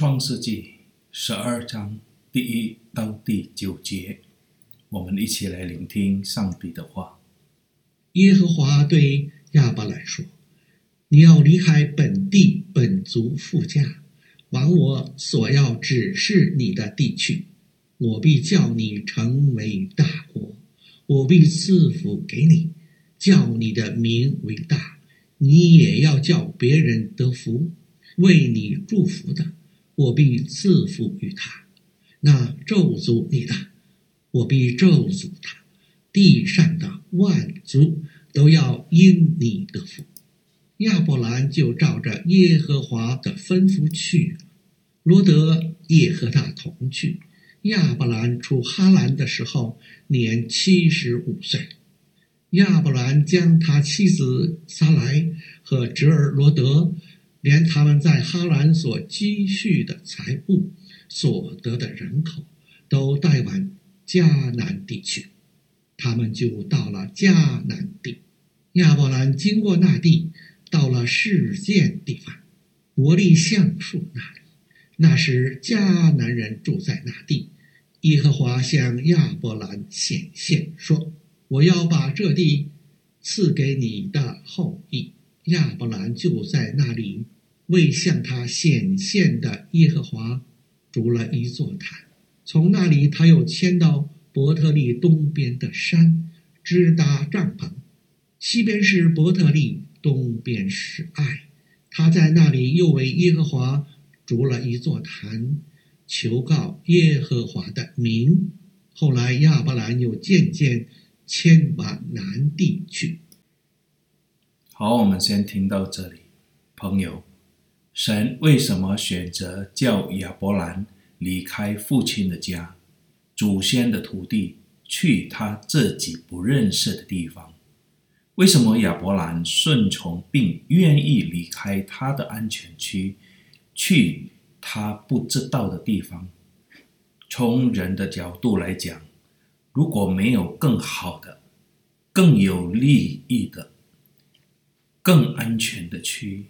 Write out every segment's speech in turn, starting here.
创世纪十二章第一到第九节，我们一起来聆听上帝的话。耶和华对亚伯兰说：“你要离开本地本族父家，往我所要指示你的地去。我必叫你成为大国，我必赐福给你，叫你的名为大。你也要叫别人得福，为你祝福的。”我必赐福于他，那咒诅你的，我必咒诅他。地上的万族都要因你得福。亚伯兰就照着耶和华的吩咐去了。罗得也和他同去。亚伯兰出哈兰的时候，年七十五岁。亚伯兰将他妻子撒莱和侄儿罗得。连他们在哈兰所积蓄的财物、所得的人口，都带往迦南地去。他们就到了迦南地。亚伯兰经过那地，到了示剑地方，伯利橡树那里。那时迦南人住在那地。耶和华向亚伯兰显现说：“我要把这地赐给你的后裔。”亚伯兰就在那里为向他显现的耶和华筑了一座坛，从那里他又迁到伯特利东边的山，支搭帐篷。西边是伯特利，东边是爱。他在那里又为耶和华筑了一座坛，求告耶和华的名。后来亚伯兰又渐渐迁往南地去。好，我们先听到这里，朋友。神为什么选择叫亚伯兰离开父亲的家、祖先的土地，去他自己不认识的地方？为什么亚伯兰顺从并愿意离开他的安全区，去他不知道的地方？从人的角度来讲，如果没有更好的、更有利益的、更安全的区，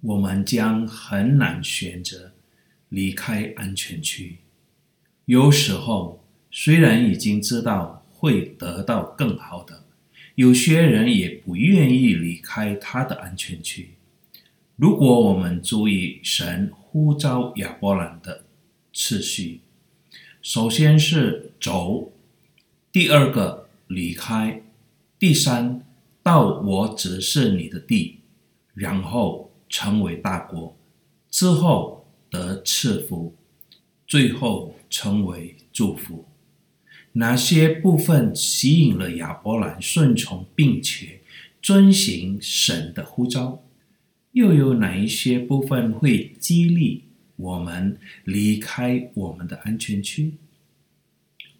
我们将很难选择离开安全区。有时候，虽然已经知道会得到更好的，有些人也不愿意离开他的安全区。如果我们注意神呼召亚伯兰的次序，首先是走，第二个离开，第三到我只是你的地，然后。成为大国之后得赐福，最后成为祝福。哪些部分吸引了亚伯兰顺从并且遵行神的呼召？又有哪一些部分会激励我们离开我们的安全区？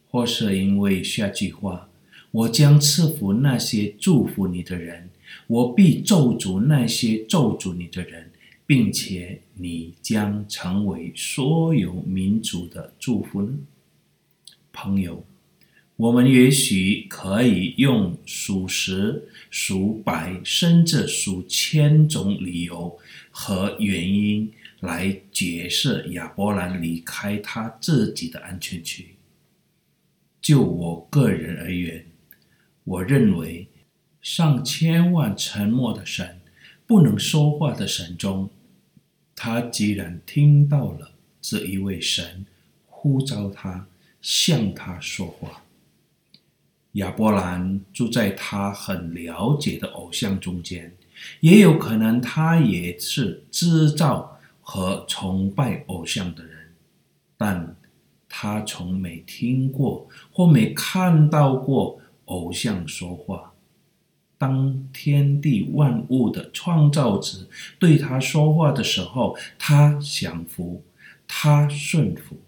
或是因为下句话：“我将赐福那些祝福你的人。”我必咒诅那些咒诅你的人，并且你将成为所有民族的祝福？朋友，我们也许可以用数十、数百，甚至数千种理由和原因来解释亚伯兰离开他自己的安全区。就我个人而言，我认为。上千万沉默的神，不能说话的神中，他既然听到了这一位神呼召他，向他说话。亚伯兰住在他很了解的偶像中间，也有可能他也是制造和崇拜偶像的人，但他从没听过或没看到过偶像说话。当天地万物的创造者对他说话的时候，他降服，他顺服，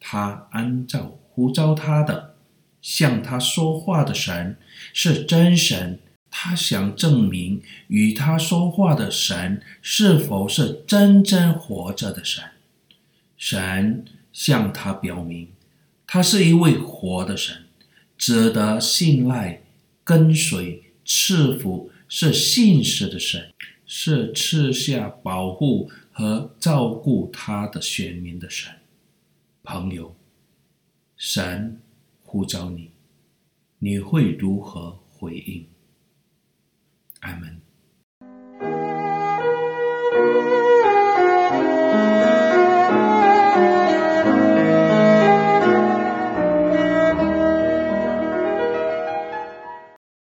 他按照呼召他的向他说话的神是真神。他想证明与他说话的神是否是真正活着的神。神向他表明，他是一位活的神，值得信赖、跟随。赐福是信实的神，是赐下保护和照顾他的选民的神。朋友，神呼召你，你会如何回应？阿门。